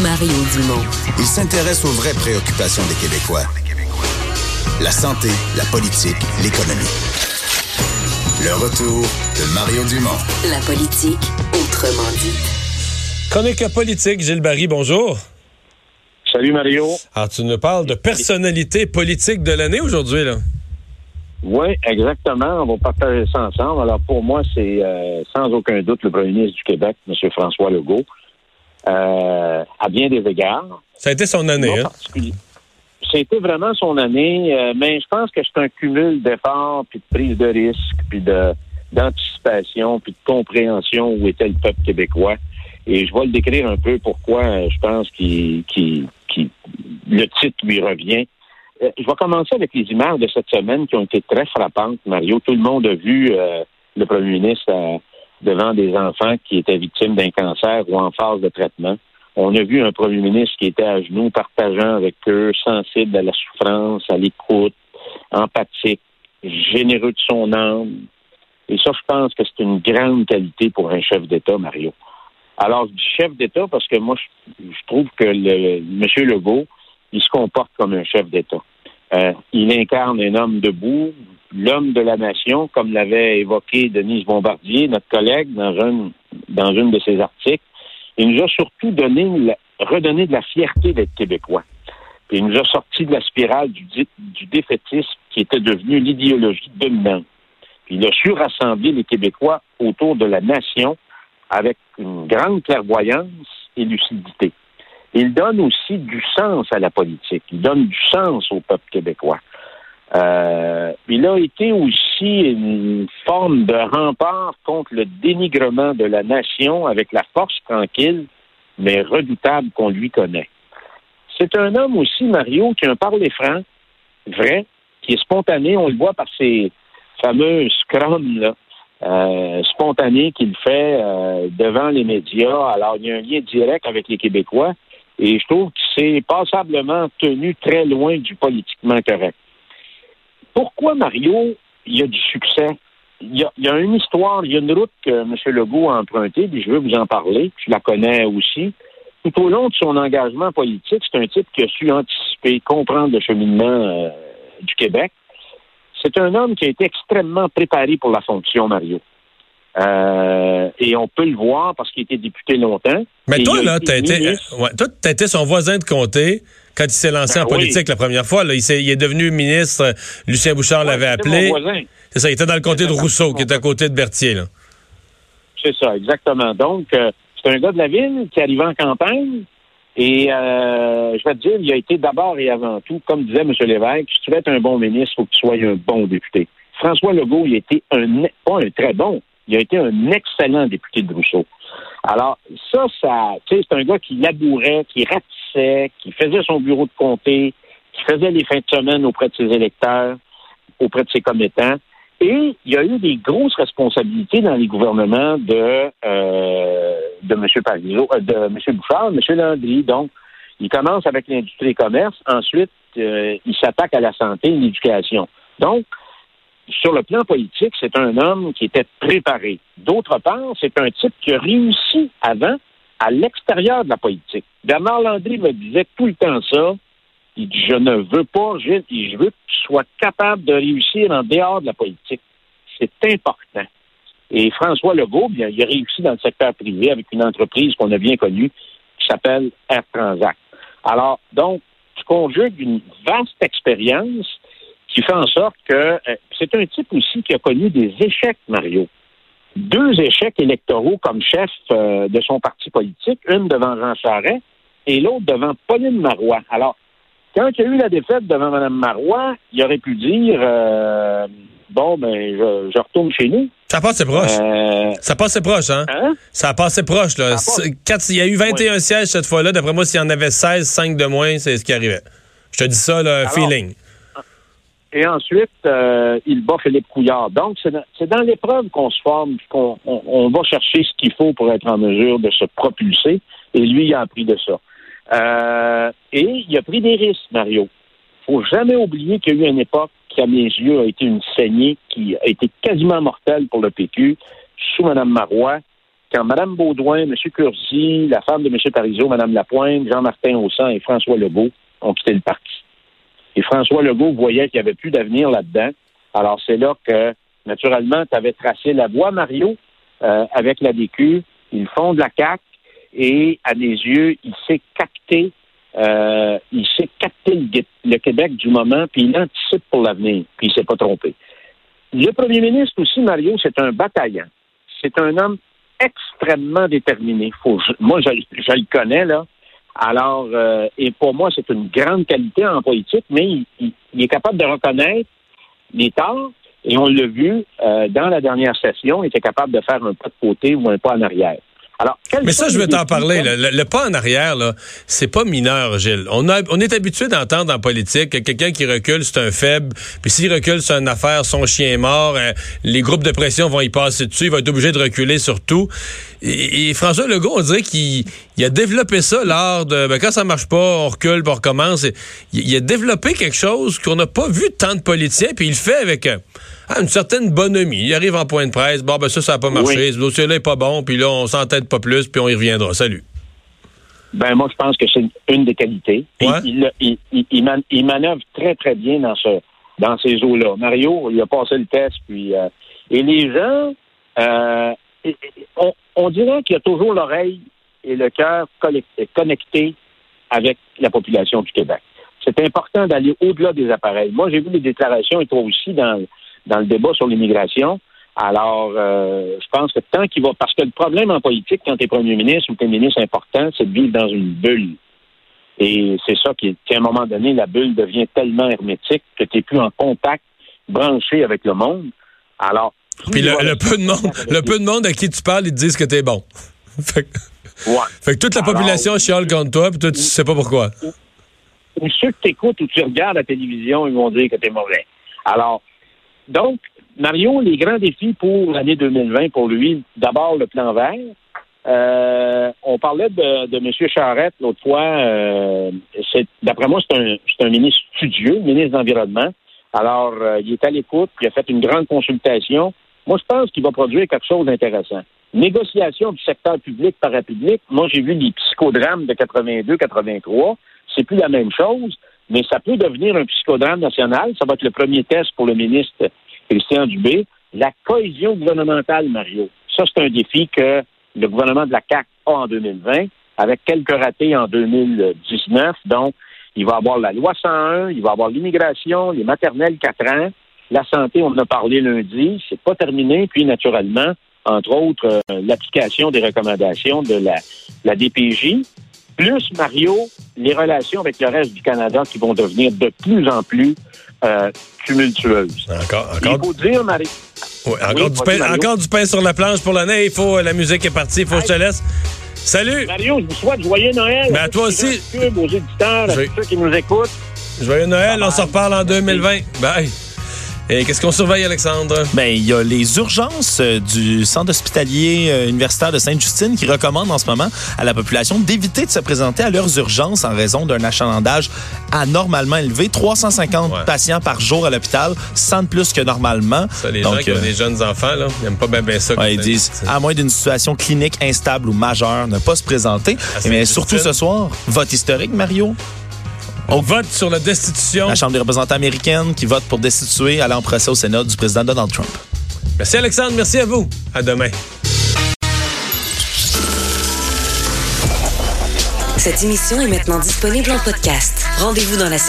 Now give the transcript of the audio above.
Mario Dumont. Il s'intéresse aux vraies préoccupations des Québécois. La santé, la politique, l'économie. Le retour de Mario Dumont. La politique, autrement dit. Chronique politique, Gilles Barry, bonjour. Salut Mario. Alors, tu nous parles de personnalité politique de l'année aujourd'hui, là. Oui, exactement. On va partager ça ensemble. Alors, pour moi, c'est euh, sans aucun doute le premier ministre du Québec, M. François Legault, euh, à bien des égards. Ça a été son année, hein? C'était vraiment son année, euh, mais je pense que c'est un cumul d'efforts, puis de prise de risque, puis de d'anticipation, puis de compréhension où était le peuple québécois. Et je vais le décrire un peu pourquoi je pense qu'il, qu'il, qu'il, le titre lui revient. Euh, je vais commencer avec les images de cette semaine qui ont été très frappantes, Mario. Tout le monde a vu euh, le premier ministre euh, devant des enfants qui étaient victimes d'un cancer ou en phase de traitement. On a vu un premier ministre qui était à genoux, partageant avec eux, sensible à la souffrance, à l'écoute, empathique, généreux de son âme. Et ça, je pense que c'est une grande qualité pour un chef d'État, Mario. Alors, du chef d'État parce que moi, je, trouve que le, M. Legault, il se comporte comme un chef d'État. Euh, il incarne un homme debout, l'homme de la nation, comme l'avait évoqué Denise Bombardier, notre collègue, dans, une, dans une de ses articles. Il nous a surtout donné, redonné de la fierté d'être québécois. Puis il nous a sorti de la spirale du, défaitisme qui était devenu l'idéologie dominante. Puis il a su rassembler les Québécois autour de la nation avec une grande clairvoyance et lucidité. Il donne aussi du sens à la politique. Il donne du sens au peuple québécois. Euh, il a été aussi une forme de rempart contre le dénigrement de la nation avec la force tranquille mais redoutable qu'on lui connaît. C'est un homme aussi, Mario, qui a un parler franc, vrai, qui est spontané. On le voit par ses fameux scrums là, euh, qu'il fait euh, devant les médias. Alors, il y a un lien direct avec les Québécois. Et je trouve que c'est passablement tenu très loin du politiquement correct. Pourquoi, Mario, il y a du succès? Il y a, une histoire, il y a une route que M. Legault a empruntée, puis je veux vous en parler, je la connais aussi. Tout au long de son engagement politique, c'est un type qui a su anticiper, comprendre le cheminement euh, du Québec. C'est un homme qui a été extrêmement préparé pour la fonction, Mario. Euh, et on peut le voir parce qu'il était député longtemps. Mais toi, là, t'as été, ouais, toi, été son voisin de comté quand il s'est lancé ben en politique la première fois. Là, il, est, il est devenu ministre. Lucien Bouchard l'avait appelé. C'est ça, il était dans le comté de Rousseau, qui est à côté de Berthier. C'est ça, exactement. Donc, euh, c'est un gars de la ville qui arrivait en campagne. Et euh, je vais te dire, il a été d'abord et avant tout, comme disait M. Lévesque, si tu veux être un bon ministre, il faut que tu sois un bon député. François Legault, il a été un, pas un très bon, il a été un excellent député de Rousseau. Alors, ça, ça, tu sais, c'est un gars qui labourait, qui ratissait, qui faisait son bureau de comté, qui faisait les fins de semaine auprès de ses électeurs, auprès de ses commettants. Et il y a eu des grosses responsabilités dans les gouvernements de, euh, de M. Parizeau, euh, de M. Bouchard, M. Landry. Donc, il commence avec l'industrie et commerce. Ensuite, euh, il s'attaque à la santé et l'éducation. Donc, sur le plan politique, c'est un homme qui était préparé. D'autre part, c'est un type qui a réussi avant à l'extérieur de la politique. Bernard Landry me disait tout le temps ça. Il dit, je ne veux pas, je, veux que tu sois capable de réussir en dehors de la politique. C'est important. Et François Legault, bien, il a réussi dans le secteur privé avec une entreprise qu'on a bien connue qui s'appelle Air Transact. Alors, donc, tu conjugues une vaste expérience qui fait en sorte que euh, c'est un type aussi qui a connu des échecs, Mario. Deux échecs électoraux comme chef euh, de son parti politique, une devant Jean Charest et l'autre devant Pauline Marois. Alors, quand il y a eu la défaite devant Mme Marois, il aurait pu dire euh, Bon, ben, je, retourne chez nous. Ça passe proche. Euh... Ça passe proche, hein? hein? Ça a passé proche, là. Il y a eu 21 sièges cette fois-là, d'après moi, s'il y en avait 16, 5 de moins, c'est ce qui arrivait. Je te dis ça, le feeling. Et ensuite, euh, il bat Philippe Couillard. Donc, c'est dans, l'épreuve qu'on se forme, qu'on on, va chercher ce qu'il faut pour être en mesure de se propulser. Et lui, il a appris de ça. Euh, et il a pris des risques, Mario. faut jamais oublier qu'il y a eu une époque qui, à mes yeux, a été une saignée qui a été quasiment mortelle pour le PQ sous Mme Marois, quand Mme Baudouin, M. Curzi, la femme de M. Parizeau, Mme Lapointe, Jean-Martin Haussan et François Legault ont quitté le parti. Et François Legault voyait qu'il n'y avait plus d'avenir là-dedans. Alors, c'est là que, naturellement, tu avais tracé la voie, Mario, euh, avec la DQ. Ils font de la CAQ et, à mes yeux, il s'est capté euh, il s'est capté le, Québec du moment, puis il anticipe pour l'avenir, puis il s'est pas trompé. Le premier ministre aussi, Mario, c'est un bataillant. C'est un homme extrêmement déterminé. Faut, moi, je, le connais, là. Alors, euh, et pour moi, c'est une grande qualité en politique, mais il, est capable de reconnaître les torts, et on l'a vu euh, dans la dernière session, il était capable de faire un pas de côté ou un pas en arrière. Mais ça, je vais t'en parler. Le, pas en arrière, là, c'est pas mineur, Gilles. On, on est habitué d'entendre en politique que quelqu'un qui recule, c'est un faible. Puis s'il recule c'est une affaire, son chien est mort. Euh, les groupes de pression vont y passer dessus. Il va être obligé de reculer sur tout. Et, François Legault, on dirait qu'il a développé ça lors de... Ben, quand ça marche pas, on recule, on recommence. il, a développé quelque chose qu'on n'a pas vu tant de politiciens. Puis il le fait avec... Euh, ah, une certaine bonhomie. Il arrive en point de presse. Bon, ben ça, ça n'a pas marché. Ce dossier-là n'est pas bon. Puis là, on s'entête pas plus. Puis on y reviendra. Salut. Ben, moi, je pense que c'est une des qualités. Il, il, manœuvre très, très bien dans, ce, dans ces eaux-là. Mario, il a passé le test. Puis, euh, et les gens, euh, on, on, dirait qu'il y a toujours l'oreille et le cœur connectés avec la population du Québec. C'est important d'aller au-delà des appareils. Moi, j'ai vu les déclarations, et toi aussi, dans dans le débat sur l'immigration. Alors, euh, je pense que tant qu'il va... Parce que le problème en politique, quand tu es premier ministre ou tu es ministre important, c'est de vivre dans une bulle. Et c'est ça qui, qu'à un moment donné, la bulle devient tellement hermétique que tu n'es plus en contact, branché avec le monde. Alors... Puis le, peu de monde, le peu de monde à qui tu parles, ils te disent que tu es bon. fait, que, ouais. fait que toute la population chiale contre toi, puis toi, tu sais pas pourquoi. Ou, ceux que tu écoutes ou tu regardes la télévision, ils vont dire que tu es mauvais. Alors, donc, Mario, les grands défis pour l'année 2020 pour lui, d'abord le plan vert. Euh, on parlait de, de M. Charette l'autre fois. Euh, d'après moi, c'est un, un, ministre studieux, ministre d'Environnement. Alors, euh, il est à l'écoute, il a fait une grande consultation. Moi, je pense qu'il va produire quelque chose d'intéressant. Négociation du secteur public parapublic. Moi, j'ai vu les psychodrames de 82-83. C'est plus la même chose mais ça peut devenir un psychodrame national. Ça va être le premier test pour le ministre Christian Dubé. La cohésion gouvernementale, Mario, ça, c'est un défi que le gouvernement de la CAC a en 2020, avec quelques ratés en 2019. Donc, il va avoir la loi 101, il va avoir l'immigration, les maternelles 4 ans, la santé, on en a parlé lundi, c'est pas terminé. Puis, naturellement, entre autres, euh, l'application des recommandations de la DPJ plus, Mario, les relations avec le reste du Canada qui vont devenir de plus en plus euh, tumultueuses. Encore, encore. Il faut dire, Marie. encore, du pain, encore, du pain, sur la planche pour l'année. Il faut, la musique est partie. Il faut que je te laisse. Salut! Mario, je vous souhaite joyeux Noël. Mais à toi aussi. Aux éditeurs, à tous ceux qui nous écoutent. Joyeux Noël, on se reparle en 2020. Bye. Et qu'est-ce qu'on surveille, Alexandre? Ben, il y a les urgences euh, du centre hospitalier euh, universitaire de Sainte-Justine qui recommandent en ce moment à la population d'éviter de se présenter à leurs urgences en raison d'un achalandage anormalement élevé. 350 patients par jour à l'hôpital, 100 de plus que normalement. Ça, les gens qui ont euh, des jeunes enfants, là, ils n'aiment pas bien, ça. ils disent, à moins d'une situation clinique instable ou majeure, ne pas se présenter. Mais surtout ce soir, vote historique, Mario. On vote sur la destitution. La Chambre des représentants américaine qui vote pour destituer, aller en procès au Sénat du président Donald Trump. Merci Alexandre, merci à vous. À demain. Cette émission est maintenant disponible en podcast. Rendez-vous dans la